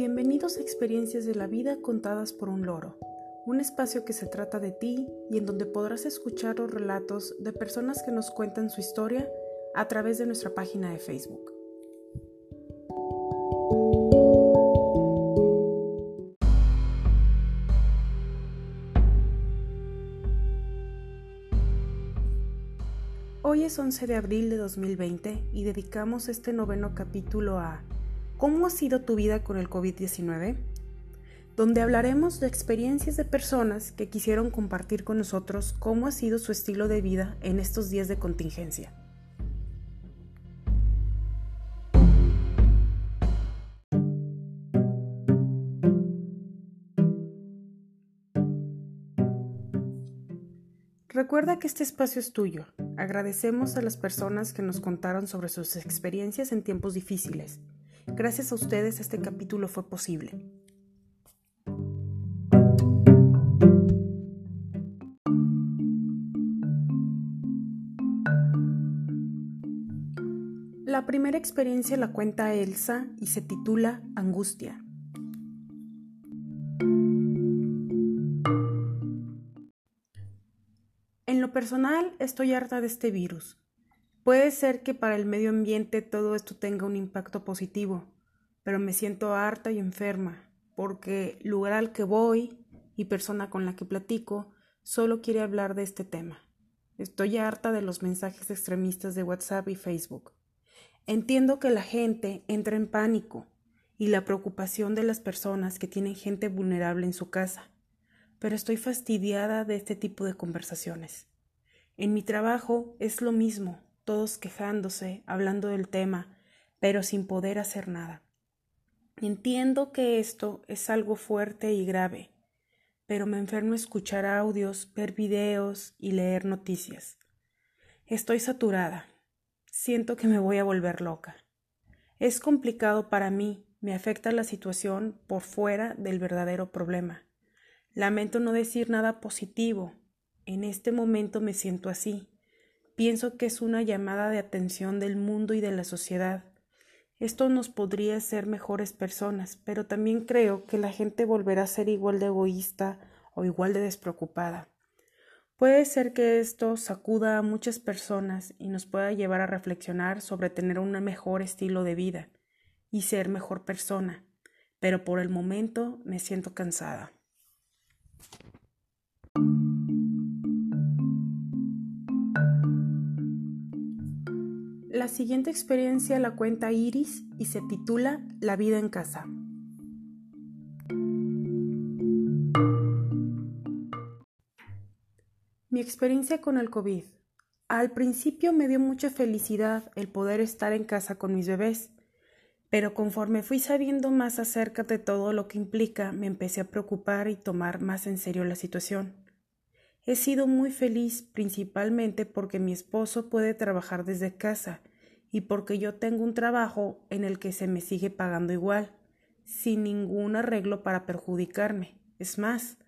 Bienvenidos a Experiencias de la Vida contadas por un loro, un espacio que se trata de ti y en donde podrás escuchar los relatos de personas que nos cuentan su historia a través de nuestra página de Facebook. Hoy es 11 de abril de 2020 y dedicamos este noveno capítulo a ¿Cómo ha sido tu vida con el COVID-19? Donde hablaremos de experiencias de personas que quisieron compartir con nosotros cómo ha sido su estilo de vida en estos días de contingencia. Recuerda que este espacio es tuyo. Agradecemos a las personas que nos contaron sobre sus experiencias en tiempos difíciles Gracias a ustedes este capítulo fue posible. La primera experiencia la cuenta Elsa y se titula Angustia. En lo personal estoy harta de este virus. Puede ser que para el medio ambiente todo esto tenga un impacto positivo, pero me siento harta y enferma, porque lugar al que voy y persona con la que platico solo quiere hablar de este tema. Estoy harta de los mensajes extremistas de WhatsApp y Facebook. Entiendo que la gente entra en pánico y la preocupación de las personas que tienen gente vulnerable en su casa, pero estoy fastidiada de este tipo de conversaciones. En mi trabajo es lo mismo, todos quejándose, hablando del tema, pero sin poder hacer nada. Entiendo que esto es algo fuerte y grave, pero me enfermo escuchar audios, ver videos y leer noticias. Estoy saturada. Siento que me voy a volver loca. Es complicado para mí, me afecta la situación por fuera del verdadero problema. Lamento no decir nada positivo. En este momento me siento así. Pienso que es una llamada de atención del mundo y de la sociedad. Esto nos podría hacer mejores personas, pero también creo que la gente volverá a ser igual de egoísta o igual de despreocupada. Puede ser que esto sacuda a muchas personas y nos pueda llevar a reflexionar sobre tener un mejor estilo de vida y ser mejor persona, pero por el momento me siento cansada. La siguiente experiencia la cuenta Iris y se titula La vida en casa. Mi experiencia con el COVID. Al principio me dio mucha felicidad el poder estar en casa con mis bebés, pero conforme fui sabiendo más acerca de todo lo que implica, me empecé a preocupar y tomar más en serio la situación. He sido muy feliz principalmente porque mi esposo puede trabajar desde casa y porque yo tengo un trabajo en el que se me sigue pagando igual, sin ningún arreglo para perjudicarme. Es más,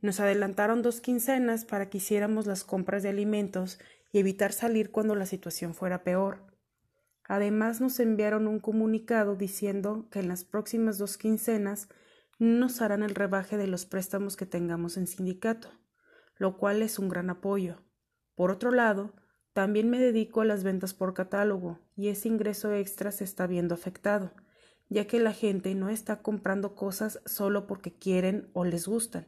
nos adelantaron dos quincenas para que hiciéramos las compras de alimentos y evitar salir cuando la situación fuera peor. Además nos enviaron un comunicado diciendo que en las próximas dos quincenas nos harán el rebaje de los préstamos que tengamos en sindicato, lo cual es un gran apoyo. Por otro lado, también me dedico a las ventas por catálogo y ese ingreso extra se está viendo afectado, ya que la gente no está comprando cosas solo porque quieren o les gustan.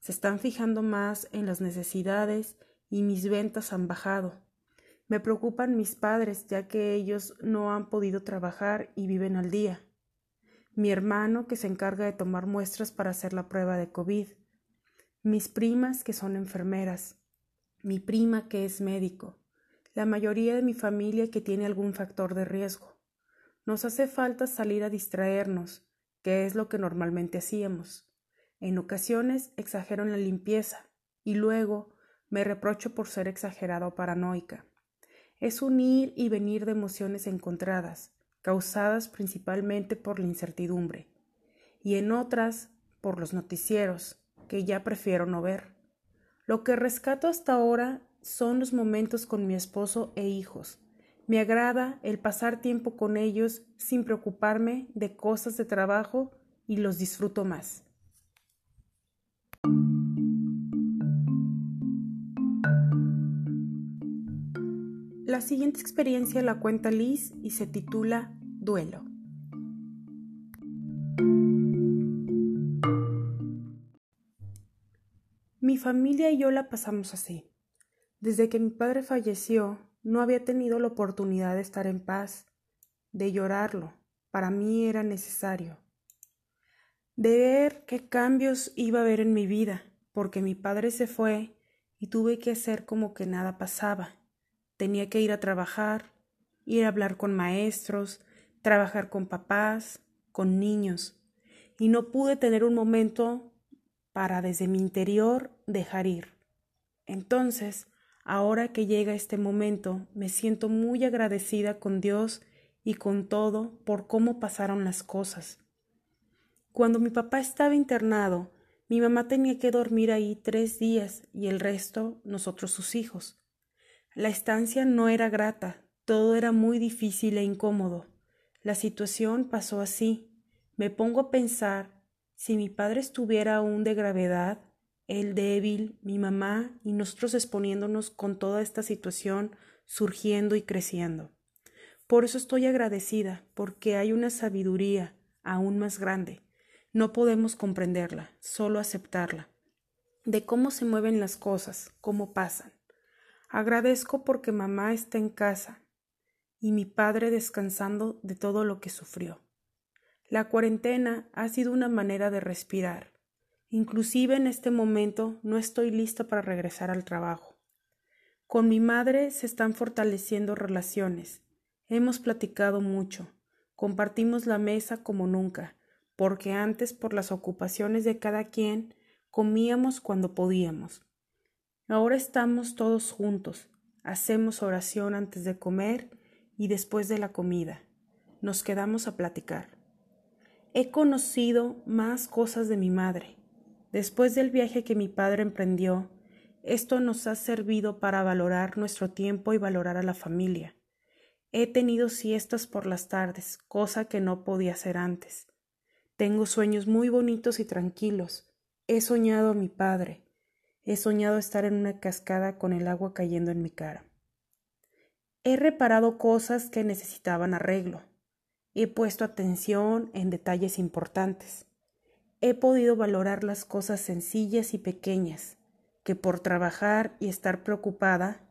Se están fijando más en las necesidades y mis ventas han bajado. Me preocupan mis padres, ya que ellos no han podido trabajar y viven al día. Mi hermano, que se encarga de tomar muestras para hacer la prueba de COVID. Mis primas, que son enfermeras. Mi prima, que es médico la mayoría de mi familia que tiene algún factor de riesgo. Nos hace falta salir a distraernos, que es lo que normalmente hacíamos. En ocasiones exagero en la limpieza y luego me reprocho por ser exagerada o paranoica. Es un ir y venir de emociones encontradas, causadas principalmente por la incertidumbre, y en otras por los noticieros, que ya prefiero no ver. Lo que rescato hasta ahora son los momentos con mi esposo e hijos. Me agrada el pasar tiempo con ellos sin preocuparme de cosas de trabajo y los disfruto más. La siguiente experiencia la cuenta Liz y se titula Duelo. Mi familia y yo la pasamos así. Desde que mi padre falleció, no había tenido la oportunidad de estar en paz, de llorarlo. Para mí era necesario. De ver qué cambios iba a haber en mi vida, porque mi padre se fue y tuve que hacer como que nada pasaba. Tenía que ir a trabajar, ir a hablar con maestros, trabajar con papás, con niños, y no pude tener un momento para desde mi interior dejar ir. Entonces, ahora que llega este momento, me siento muy agradecida con Dios y con todo por cómo pasaron las cosas. Cuando mi papá estaba internado, mi mamá tenía que dormir ahí tres días y el resto nosotros sus hijos. La estancia no era grata, todo era muy difícil e incómodo. La situación pasó así. Me pongo a pensar si mi padre estuviera aún de gravedad, él débil, mi mamá y nosotros exponiéndonos con toda esta situación surgiendo y creciendo. Por eso estoy agradecida, porque hay una sabiduría aún más grande. No podemos comprenderla, solo aceptarla, de cómo se mueven las cosas, cómo pasan. Agradezco porque mamá está en casa y mi padre descansando de todo lo que sufrió. La cuarentena ha sido una manera de respirar. Inclusive en este momento no estoy lista para regresar al trabajo. Con mi madre se están fortaleciendo relaciones. Hemos platicado mucho. Compartimos la mesa como nunca, porque antes por las ocupaciones de cada quien comíamos cuando podíamos. Ahora estamos todos juntos, hacemos oración antes de comer y después de la comida. Nos quedamos a platicar. He conocido más cosas de mi madre. Después del viaje que mi padre emprendió, esto nos ha servido para valorar nuestro tiempo y valorar a la familia. He tenido siestas por las tardes, cosa que no podía hacer antes. Tengo sueños muy bonitos y tranquilos. He soñado a mi padre. He soñado estar en una cascada con el agua cayendo en mi cara. He reparado cosas que necesitaban arreglo. He puesto atención en detalles importantes. He podido valorar las cosas sencillas y pequeñas que por trabajar y estar preocupada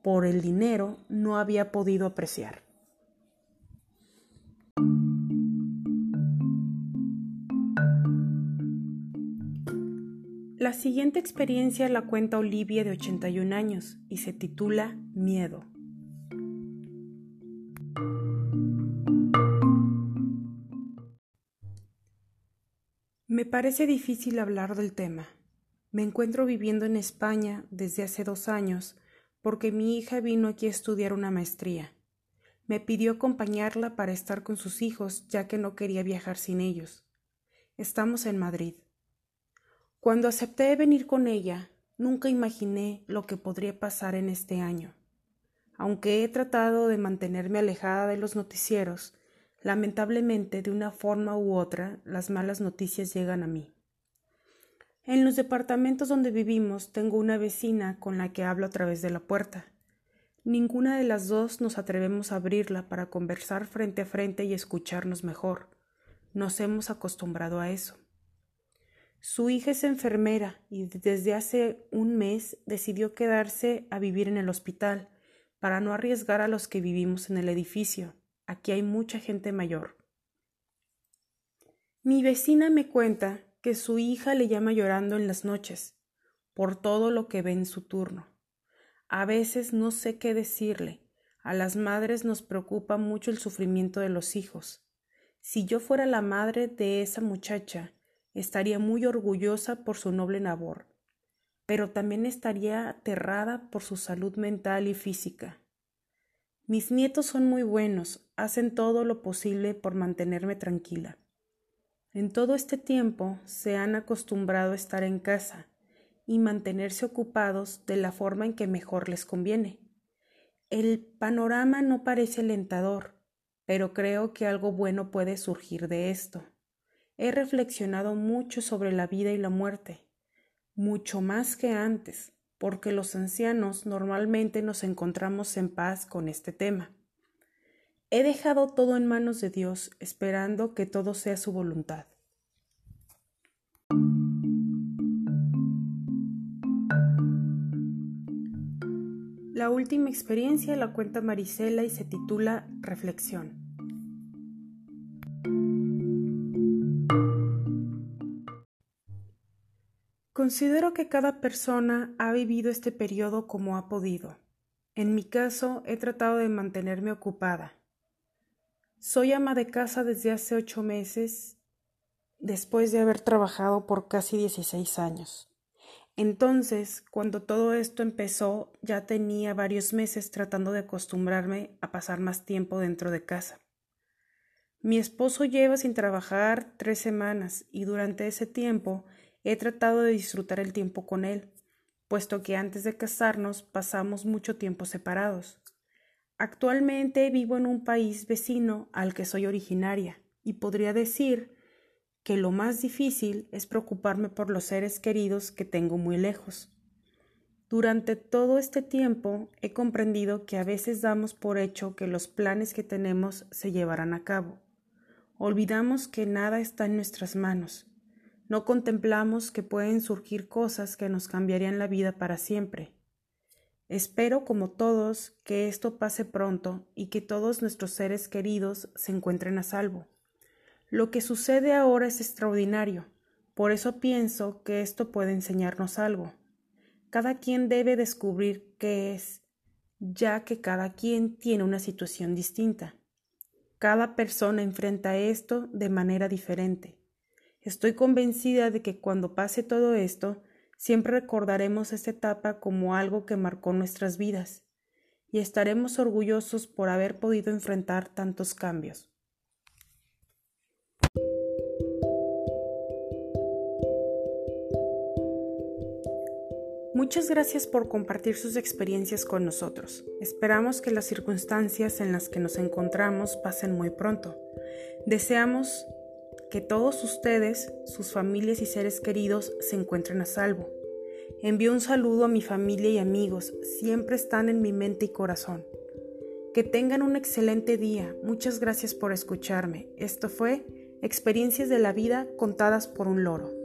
por el dinero no había podido apreciar. La siguiente experiencia la cuenta Olivia de 81 años y se titula Miedo. Parece difícil hablar del tema. Me encuentro viviendo en España desde hace dos años porque mi hija vino aquí a estudiar una maestría. Me pidió acompañarla para estar con sus hijos ya que no quería viajar sin ellos. Estamos en Madrid. Cuando acepté venir con ella, nunca imaginé lo que podría pasar en este año. Aunque he tratado de mantenerme alejada de los noticieros, Lamentablemente, de una forma u otra, las malas noticias llegan a mí. En los departamentos donde vivimos tengo una vecina con la que hablo a través de la puerta. Ninguna de las dos nos atrevemos a abrirla para conversar frente a frente y escucharnos mejor. Nos hemos acostumbrado a eso. Su hija es enfermera y desde hace un mes decidió quedarse a vivir en el hospital para no arriesgar a los que vivimos en el edificio. Aquí hay mucha gente mayor. Mi vecina me cuenta que su hija le llama llorando en las noches, por todo lo que ve en su turno. A veces no sé qué decirle. A las madres nos preocupa mucho el sufrimiento de los hijos. Si yo fuera la madre de esa muchacha, estaría muy orgullosa por su noble labor, pero también estaría aterrada por su salud mental y física. Mis nietos son muy buenos, hacen todo lo posible por mantenerme tranquila. En todo este tiempo se han acostumbrado a estar en casa y mantenerse ocupados de la forma en que mejor les conviene. El panorama no parece alentador, pero creo que algo bueno puede surgir de esto. he reflexionado mucho sobre la vida y la muerte, mucho más que antes, porque los ancianos normalmente nos encontramos en paz con este tema. He dejado todo en manos de Dios, esperando que todo sea su voluntad. La última experiencia la cuenta Marisela y se titula Reflexión. Considero que cada persona ha vivido este periodo como ha podido. En mi caso, he tratado de mantenerme ocupada. Soy ama de casa desde hace ocho meses, después de haber trabajado por casi dieciséis años. Entonces, cuando todo esto empezó, ya tenía varios meses tratando de acostumbrarme a pasar más tiempo dentro de casa. Mi esposo lleva sin trabajar tres semanas y durante ese tiempo he tratado de disfrutar el tiempo con él, puesto que antes de casarnos pasamos mucho tiempo separados. Actualmente vivo en un país vecino al que soy originaria y podría decir que lo más difícil es preocuparme por los seres queridos que tengo muy lejos. Durante todo este tiempo he comprendido que a veces damos por hecho que los planes que tenemos se llevarán a cabo. Olvidamos que nada está en nuestras manos. No contemplamos que pueden surgir cosas que nos cambiarían la vida para siempre. Espero, como todos, que esto pase pronto y que todos nuestros seres queridos se encuentren a salvo. Lo que sucede ahora es extraordinario, por eso pienso que esto puede enseñarnos algo. Cada quien debe descubrir qué es, ya que cada quien tiene una situación distinta. Cada persona enfrenta esto de manera diferente. Estoy convencida de que cuando pase todo esto, siempre recordaremos esta etapa como algo que marcó nuestras vidas, y estaremos orgullosos por haber podido enfrentar tantos cambios. Muchas gracias por compartir sus experiencias con nosotros. Esperamos que las circunstancias en las que nos encontramos pasen muy pronto. Deseamos que todos ustedes, sus familias y seres queridos se encuentren a salvo. Envío un saludo a mi familia y amigos, siempre están en mi mente y corazón. Que tengan un excelente día. Muchas gracias por escucharme. Esto fue Experiencias de la vida contadas por un loro.